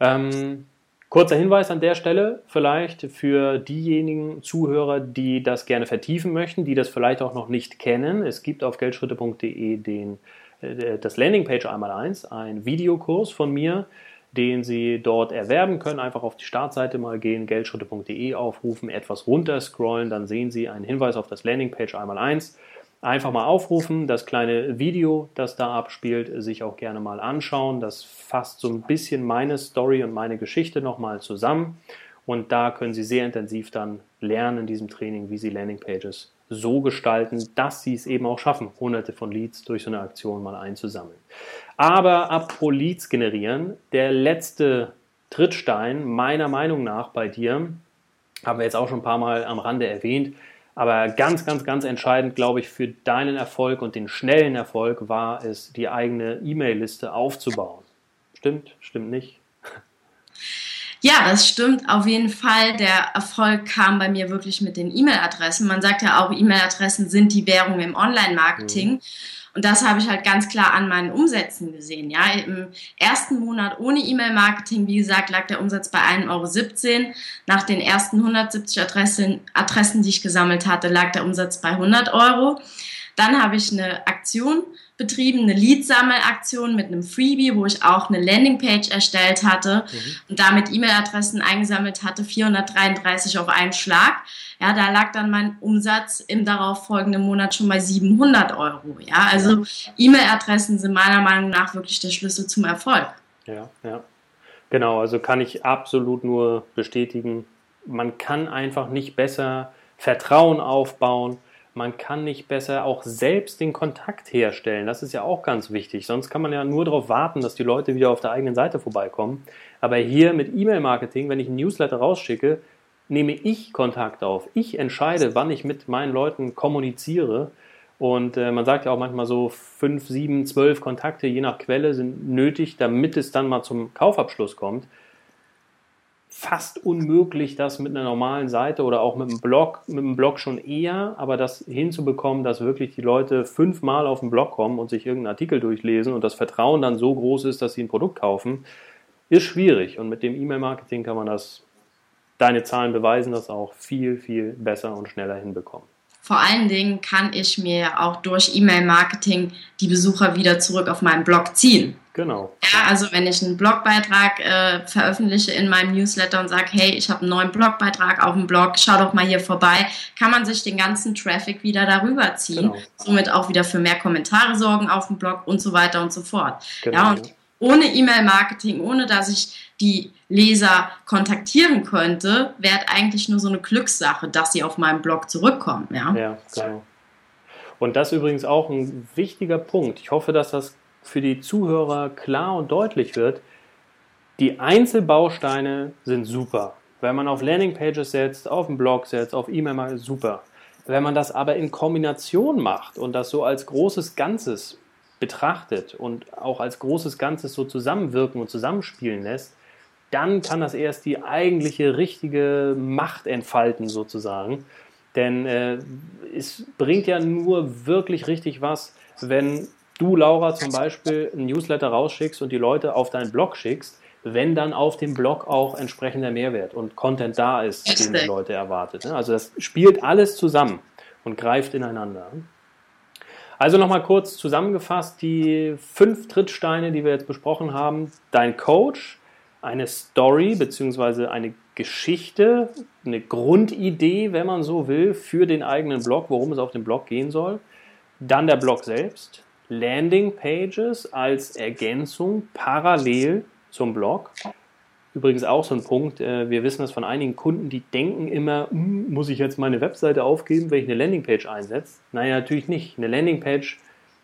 S1: Ähm, kurzer Hinweis an der Stelle vielleicht für diejenigen Zuhörer, die das gerne vertiefen möchten, die das vielleicht auch noch nicht kennen. Es gibt auf geldschritte.de den das Landingpage einmal eins, ein Videokurs von mir, den Sie dort erwerben können. Einfach auf die Startseite mal gehen, geldschritte.de aufrufen, etwas runterscrollen, dann sehen Sie einen Hinweis auf das Landingpage einmal eins. Einfach mal aufrufen, das kleine Video, das da abspielt, sich auch gerne mal anschauen. Das fasst so ein bisschen meine Story und meine Geschichte nochmal zusammen. Und da können Sie sehr intensiv dann lernen in diesem Training, wie Sie Landingpages so gestalten, dass sie es eben auch schaffen, hunderte von Leads durch so eine Aktion mal einzusammeln. Aber apropos Leads generieren, der letzte Trittstein meiner Meinung nach bei dir, haben wir jetzt auch schon ein paar Mal am Rande erwähnt, aber ganz, ganz, ganz entscheidend, glaube ich, für deinen Erfolg und den schnellen Erfolg war es, die eigene E-Mail-Liste aufzubauen. Stimmt? Stimmt nicht?
S2: Ja, das stimmt auf jeden Fall. Der Erfolg kam bei mir wirklich mit den E-Mail-Adressen. Man sagt ja auch, E-Mail-Adressen sind die Währung im Online-Marketing. Mhm. Und das habe ich halt ganz klar an meinen Umsätzen gesehen. Ja, im ersten Monat ohne E-Mail-Marketing, wie gesagt, lag der Umsatz bei 1,17 Euro. Nach den ersten 170 Adressen, Adressen, die ich gesammelt hatte, lag der Umsatz bei 100 Euro. Dann habe ich eine Aktion betrieben, eine Lead-Sammelaktion mit einem Freebie, wo ich auch eine Landingpage erstellt hatte mhm. und damit E-Mail-Adressen eingesammelt hatte, 433 auf einen Schlag. Ja, da lag dann mein Umsatz im darauffolgenden Monat schon bei 700 Euro. Ja, also E-Mail-Adressen sind meiner Meinung nach wirklich der Schlüssel zum Erfolg.
S1: Ja, ja. Genau, also kann ich absolut nur bestätigen. Man kann einfach nicht besser Vertrauen aufbauen. Man kann nicht besser auch selbst den Kontakt herstellen. Das ist ja auch ganz wichtig. Sonst kann man ja nur darauf warten, dass die Leute wieder auf der eigenen Seite vorbeikommen. Aber hier mit E-Mail-Marketing, wenn ich ein Newsletter rausschicke, nehme ich Kontakt auf. Ich entscheide, wann ich mit meinen Leuten kommuniziere. Und äh, man sagt ja auch manchmal so fünf, sieben, zwölf Kontakte je nach Quelle sind nötig, damit es dann mal zum Kaufabschluss kommt. Fast unmöglich, das mit einer normalen Seite oder auch mit einem Blog, mit einem Blog schon eher, aber das hinzubekommen, dass wirklich die Leute fünfmal auf den Blog kommen und sich irgendeinen Artikel durchlesen und das Vertrauen dann so groß ist, dass sie ein Produkt kaufen, ist schwierig. Und mit dem E-Mail-Marketing kann man das, deine Zahlen beweisen das auch viel, viel besser und schneller hinbekommen.
S2: Vor allen Dingen kann ich mir auch durch E-Mail-Marketing die Besucher wieder zurück auf meinen Blog ziehen.
S1: Genau.
S2: Ja, also wenn ich einen Blogbeitrag äh, veröffentliche in meinem Newsletter und sage, hey, ich habe einen neuen Blogbeitrag auf dem Blog, schau doch mal hier vorbei, kann man sich den ganzen Traffic wieder darüber ziehen, genau. somit auch wieder für mehr Kommentare sorgen auf dem Blog und so weiter und so fort. Genau. Ja, und ohne E-Mail-Marketing, ohne dass ich die Leser kontaktieren könnte, wäre eigentlich nur so eine Glückssache, dass sie auf meinem Blog zurückkommen. Ja,
S1: ja genau. Und das ist übrigens auch ein wichtiger Punkt. Ich hoffe, dass das für die Zuhörer klar und deutlich wird. Die Einzelbausteine sind super. Wenn man auf Landingpages setzt, auf einen Blog setzt, auf E-Mail, super. Wenn man das aber in Kombination macht und das so als großes Ganzes betrachtet und auch als großes Ganzes so zusammenwirken und zusammenspielen lässt, dann kann das erst die eigentliche richtige Macht entfalten sozusagen. Denn äh, es bringt ja nur wirklich richtig was, wenn du, Laura, zum Beispiel ein Newsletter rausschickst und die Leute auf deinen Blog schickst, wenn dann auf dem Blog auch entsprechender Mehrwert und Content da ist, den die Leute erwartet. Ne? Also das spielt alles zusammen und greift ineinander. Also nochmal kurz zusammengefasst, die fünf Trittsteine, die wir jetzt besprochen haben. Dein Coach, eine Story beziehungsweise eine Geschichte, eine Grundidee, wenn man so will, für den eigenen Blog, worum es auf dem Blog gehen soll. Dann der Blog selbst, Landing Pages als Ergänzung parallel zum Blog. Übrigens auch so ein Punkt, äh, wir wissen das von einigen Kunden, die denken immer, hm, muss ich jetzt meine Webseite aufgeben, wenn ich eine Landingpage einsetze? Nein, natürlich nicht. Eine Landingpage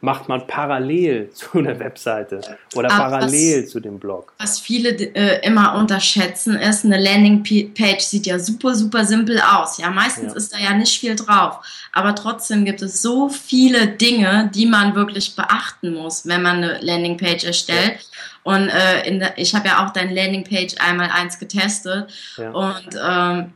S1: macht man parallel zu einer Webseite oder Aber parallel was, zu dem Blog.
S2: Was viele äh, immer unterschätzen ist, eine Landingpage sieht ja super, super simpel aus. Ja, meistens ja. ist da ja nicht viel drauf. Aber trotzdem gibt es so viele Dinge, die man wirklich beachten muss, wenn man eine Landingpage erstellt. Und äh, der, ich habe ja auch deine Landingpage einmal eins getestet. Ja. Und ähm,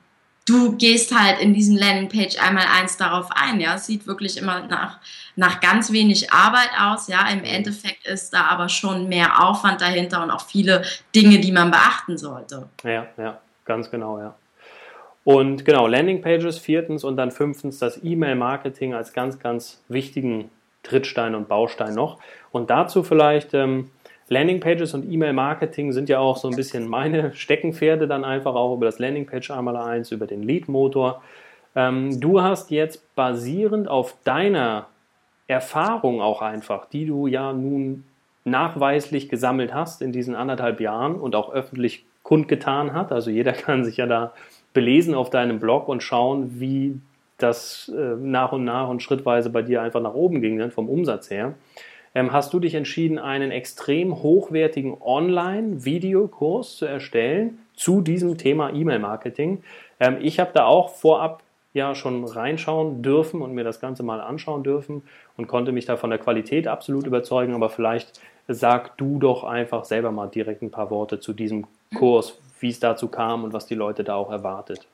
S2: du gehst halt in diesem Landingpage einmal eins darauf ein. Ja, es sieht wirklich immer nach nach ganz wenig Arbeit aus. Ja, im Endeffekt ist da aber schon mehr Aufwand dahinter und auch viele Dinge, die man beachten sollte.
S1: Ja, ja, ganz genau, ja. Und genau, Landingpages viertens und dann fünftens das E-Mail-Marketing als ganz, ganz wichtigen Trittstein und Baustein noch. Und dazu vielleicht ähm, Landingpages und E-Mail-Marketing sind ja auch so ein bisschen meine Steckenpferde dann einfach auch über das Landingpage einmal eins, über den Lead-Motor. Ähm, du hast jetzt basierend auf deiner Erfahrung auch einfach, die du ja nun nachweislich gesammelt hast in diesen anderthalb Jahren und auch öffentlich kundgetan hat. Also jeder kann sich ja da belesen auf deinem Blog und schauen, wie das äh, nach und nach und schrittweise bei dir einfach nach oben ging, ne, vom Umsatz her. Ähm, hast du dich entschieden, einen extrem hochwertigen Online-Videokurs zu erstellen zu diesem Thema E-Mail-Marketing. Ähm, ich habe da auch vorab ja schon reinschauen dürfen und mir das Ganze mal anschauen dürfen und konnte mich da von der Qualität absolut überzeugen. Aber vielleicht sag du doch einfach selber mal direkt ein paar Worte zu diesem Kurs, wie es dazu kam und was die Leute da auch erwartet.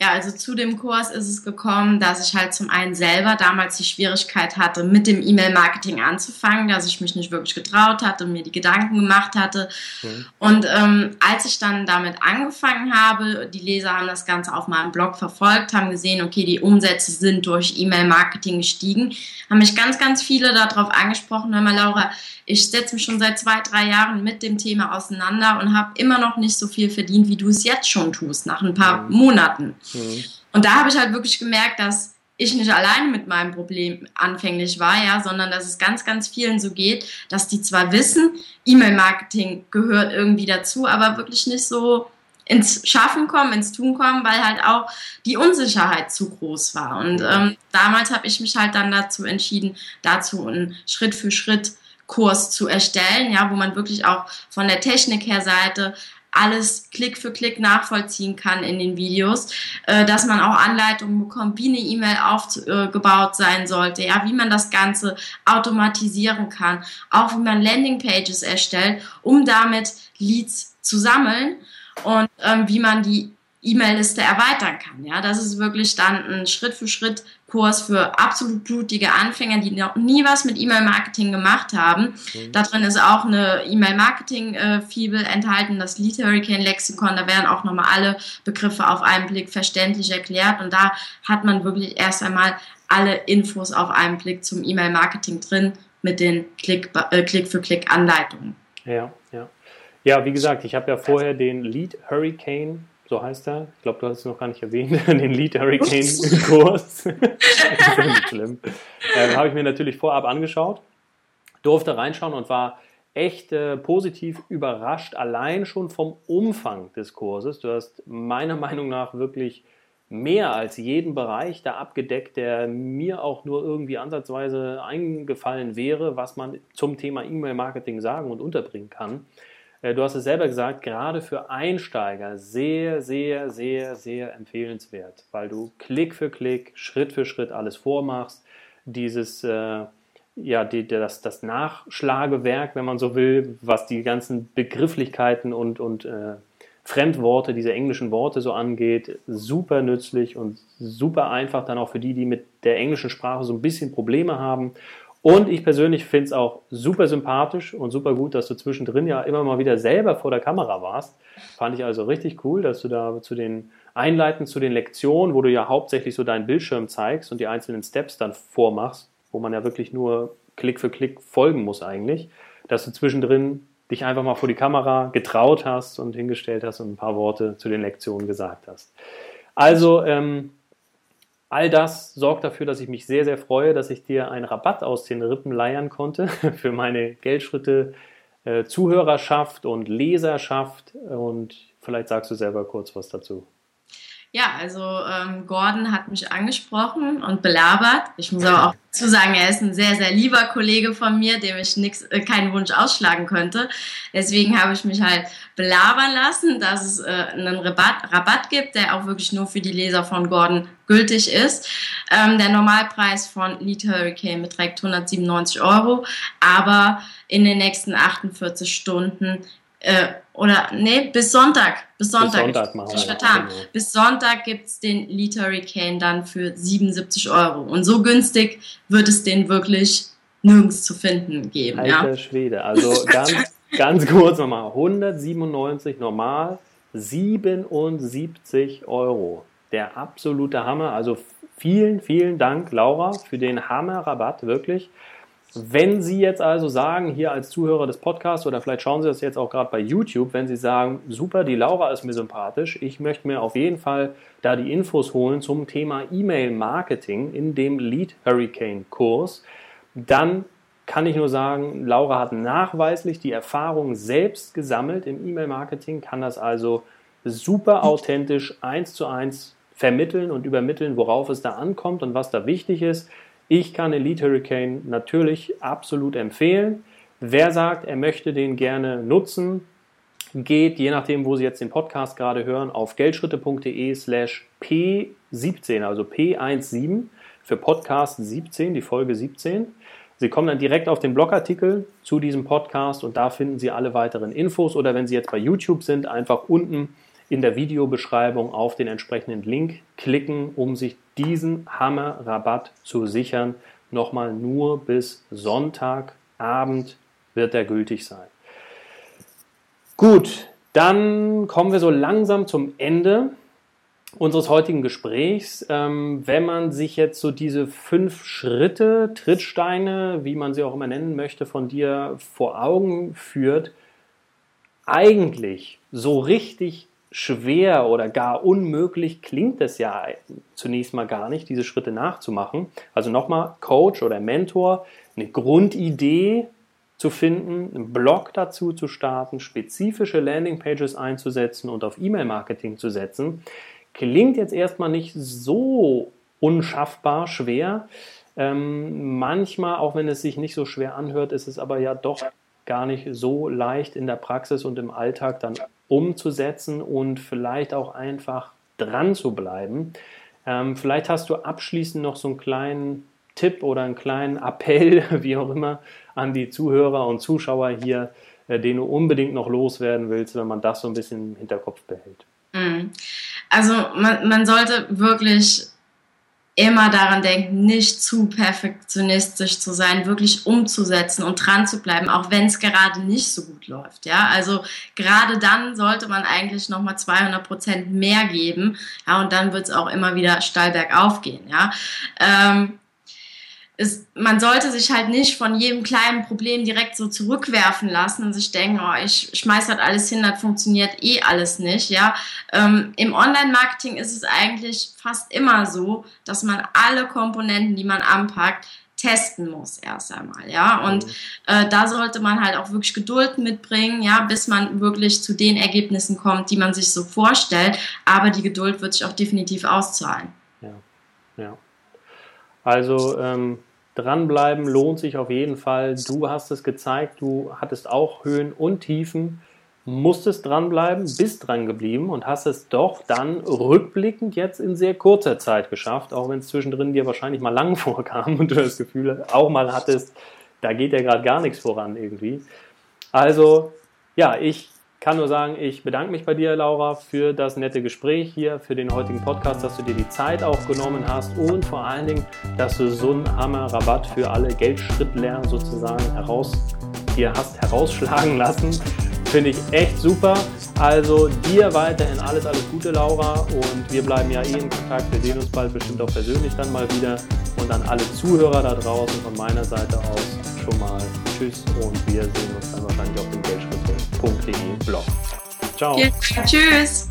S2: Ja, also zu dem Kurs ist es gekommen, dass ich halt zum einen selber damals die Schwierigkeit hatte, mit dem E-Mail-Marketing anzufangen, dass ich mich nicht wirklich getraut hatte, mir die Gedanken gemacht hatte. Mhm. Und ähm, als ich dann damit angefangen habe, die Leser haben das Ganze auf meinem Blog verfolgt, haben gesehen, okay, die Umsätze sind durch E-Mail-Marketing gestiegen, haben mich ganz, ganz viele darauf angesprochen, hör mal, Laura, ich setze mich schon seit zwei, drei Jahren mit dem Thema auseinander und habe immer noch nicht so viel verdient, wie du es jetzt schon tust, nach ein paar mhm. Monaten. Mhm. Und da habe ich halt wirklich gemerkt, dass ich nicht alleine mit meinem Problem anfänglich war, ja, sondern dass es ganz, ganz vielen so geht, dass die zwar wissen, E-Mail-Marketing gehört irgendwie dazu, aber wirklich nicht so ins Schaffen kommen, ins Tun kommen, weil halt auch die Unsicherheit zu groß war. Und ähm, damals habe ich mich halt dann dazu entschieden, dazu einen Schritt für Schritt Kurs zu erstellen, ja, wo man wirklich auch von der Technik her Seite alles Klick für Klick nachvollziehen kann in den Videos, äh, dass man auch Anleitungen bekommt, wie eine E-Mail aufgebaut sein sollte, ja, wie man das Ganze automatisieren kann, auch wie man Landingpages erstellt, um damit Leads zu sammeln und ähm, wie man die E-Mail-Liste erweitern kann. Ja, das ist wirklich dann ein Schritt für Schritt Kurs für absolut blutige Anfänger, die noch nie was mit E-Mail-Marketing gemacht haben. Mhm. Da drin ist auch eine E-Mail-Marketing-Fibel enthalten, das Lead Hurricane Lexikon. Da werden auch nochmal alle Begriffe auf einen Blick verständlich erklärt. Und da hat man wirklich erst einmal alle Infos auf einen Blick zum E-Mail-Marketing drin mit den äh, Klick-für-Klick-Anleitungen.
S1: Ja, ja. Ja, wie gesagt, ich habe ja vorher den Lead Hurricane so heißt er. Ich glaube, du hast es noch gar nicht erwähnt, den Lead Hurricane Kurs. das ist ja nicht schlimm. Ähm, Habe ich mir natürlich vorab angeschaut, durfte reinschauen und war echt äh, positiv überrascht, allein schon vom Umfang des Kurses. Du hast meiner Meinung nach wirklich mehr als jeden Bereich da abgedeckt, der mir auch nur irgendwie ansatzweise eingefallen wäre, was man zum Thema E-Mail-Marketing sagen und unterbringen kann. Äh, du hast es selber gesagt, gerade für Einsteiger sehr, sehr, sehr, sehr empfehlenswert, weil du Klick für Klick, Schritt für Schritt alles vormachst. Dieses, äh, ja, die, das, das Nachschlagewerk, wenn man so will, was die ganzen Begrifflichkeiten und, und äh, Fremdworte, diese englischen Worte so angeht, super nützlich und super einfach dann auch für die, die mit der englischen Sprache so ein bisschen Probleme haben und ich persönlich finde es auch super sympathisch und super gut, dass du zwischendrin ja immer mal wieder selber vor der Kamera warst. Fand ich also richtig cool, dass du da zu den Einleiten zu den Lektionen, wo du ja hauptsächlich so deinen Bildschirm zeigst und die einzelnen Steps dann vormachst, wo man ja wirklich nur Klick für Klick folgen muss eigentlich, dass du zwischendrin dich einfach mal vor die Kamera getraut hast und hingestellt hast und ein paar Worte zu den Lektionen gesagt hast. Also ähm, All das sorgt dafür, dass ich mich sehr, sehr freue, dass ich dir einen Rabatt aus den Rippen leiern konnte für meine Geldschritte äh, Zuhörerschaft und Leserschaft. Und vielleicht sagst du selber kurz was dazu.
S2: Ja, also ähm, Gordon hat mich angesprochen und belabert. Ich muss aber auch zu sagen, er ist ein sehr, sehr lieber Kollege von mir, dem ich nix, äh, keinen Wunsch ausschlagen könnte. Deswegen habe ich mich halt belabern lassen, dass es äh, einen Rabatt, Rabatt gibt, der auch wirklich nur für die Leser von Gordon gültig ist. Ähm, der Normalpreis von Lead Hurricane beträgt 197 Euro, aber in den nächsten 48 Stunden äh, oder nee, bis Sonntag. Bis Sonntag. Bis Sonntag machen vertan. Genau. Bis Sonntag gibt es den Lead Hurricane dann für 77 Euro. Und so günstig wird es den wirklich nirgends zu finden geben.
S1: Alter
S2: ja?
S1: Schwede. Also ganz, ganz kurz nochmal. 197 normal, 77 Euro. Der absolute Hammer. Also vielen, vielen Dank, Laura, für den Hammer-Rabatt, wirklich. Wenn Sie jetzt also sagen, hier als Zuhörer des Podcasts oder vielleicht schauen Sie das jetzt auch gerade bei YouTube, wenn Sie sagen, super, die Laura ist mir sympathisch, ich möchte mir auf jeden Fall da die Infos holen zum Thema E-Mail-Marketing in dem Lead Hurricane Kurs, dann kann ich nur sagen, Laura hat nachweislich die Erfahrung selbst gesammelt im E-Mail-Marketing, kann das also super authentisch eins zu eins vermitteln und übermitteln, worauf es da ankommt und was da wichtig ist. Ich kann Elite Hurricane natürlich absolut empfehlen. Wer sagt, er möchte den gerne nutzen, geht, je nachdem, wo Sie jetzt den Podcast gerade hören, auf geldschritte.de slash P17, also P17 für Podcast 17, die Folge 17. Sie kommen dann direkt auf den Blogartikel zu diesem Podcast und da finden Sie alle weiteren Infos oder wenn Sie jetzt bei YouTube sind, einfach unten in der Videobeschreibung auf den entsprechenden Link klicken, um sich diesen Hammer-Rabatt zu sichern. Nochmal nur bis Sonntagabend wird er gültig sein. Gut, dann kommen wir so langsam zum Ende unseres heutigen Gesprächs. Ähm, wenn man sich jetzt so diese fünf Schritte, Trittsteine, wie man sie auch immer nennen möchte, von dir vor Augen führt, eigentlich so richtig schwer oder gar unmöglich klingt es ja zunächst mal gar nicht, diese Schritte nachzumachen. Also nochmal, Coach oder Mentor, eine Grundidee zu finden, einen Blog dazu zu starten, spezifische Landingpages einzusetzen und auf E-Mail-Marketing zu setzen, klingt jetzt erstmal nicht so unschaffbar schwer. Ähm, manchmal, auch wenn es sich nicht so schwer anhört, ist es aber ja doch gar nicht so leicht in der Praxis und im Alltag dann umzusetzen und vielleicht auch einfach dran zu bleiben. Ähm, vielleicht hast du abschließend noch so einen kleinen Tipp oder einen kleinen Appell, wie auch immer, an die Zuhörer und Zuschauer hier, äh, den du unbedingt noch loswerden willst, wenn man das so ein bisschen im Hinterkopf behält?
S2: Mhm. Also man, man sollte wirklich immer daran denken, nicht zu perfektionistisch zu sein, wirklich umzusetzen und dran zu bleiben, auch wenn es gerade nicht so gut läuft. Ja, also gerade dann sollte man eigentlich noch mal 200 Prozent mehr geben. Ja, und dann wird es auch immer wieder steil bergauf gehen. Ja, ähm, es, man sollte sich halt nicht von jedem kleinen Problem direkt so zurückwerfen lassen und sich denken, oh, ich schmeiß halt alles hin, das funktioniert eh alles nicht, ja. Ähm, Im Online-Marketing ist es eigentlich fast immer so, dass man alle Komponenten, die man anpackt, testen muss erst einmal, ja. Und mhm. äh, da sollte man halt auch wirklich Geduld mitbringen, ja, bis man wirklich zu den Ergebnissen kommt, die man sich so vorstellt. Aber die Geduld wird sich auch definitiv auszahlen.
S1: Ja, ja. Also ähm, dranbleiben lohnt sich auf jeden Fall. Du hast es gezeigt, du hattest auch Höhen und Tiefen, musstest dranbleiben, bist dran geblieben und hast es doch dann rückblickend jetzt in sehr kurzer Zeit geschafft, auch wenn es zwischendrin dir wahrscheinlich mal lang vorkam und du das Gefühl auch mal hattest, da geht ja gerade gar nichts voran irgendwie. Also ja, ich kann nur sagen, ich bedanke mich bei dir, Laura, für das nette Gespräch hier, für den heutigen Podcast, dass du dir die Zeit auch genommen hast und vor allen Dingen, dass du so einen Hammer-Rabatt für alle Geldschrittlernen sozusagen heraus, hier hast herausschlagen lassen. Finde ich echt super. Also dir weiterhin alles, alles Gute, Laura. Und wir bleiben ja eh in Kontakt. Wir sehen uns bald bestimmt auch persönlich dann mal wieder. Und an alle Zuhörer da draußen von meiner Seite aus schon mal Tschüss und wir sehen uns dann wahrscheinlich auf dem Geldschritte.de Blog.
S2: Ciao. Ja, tschüss.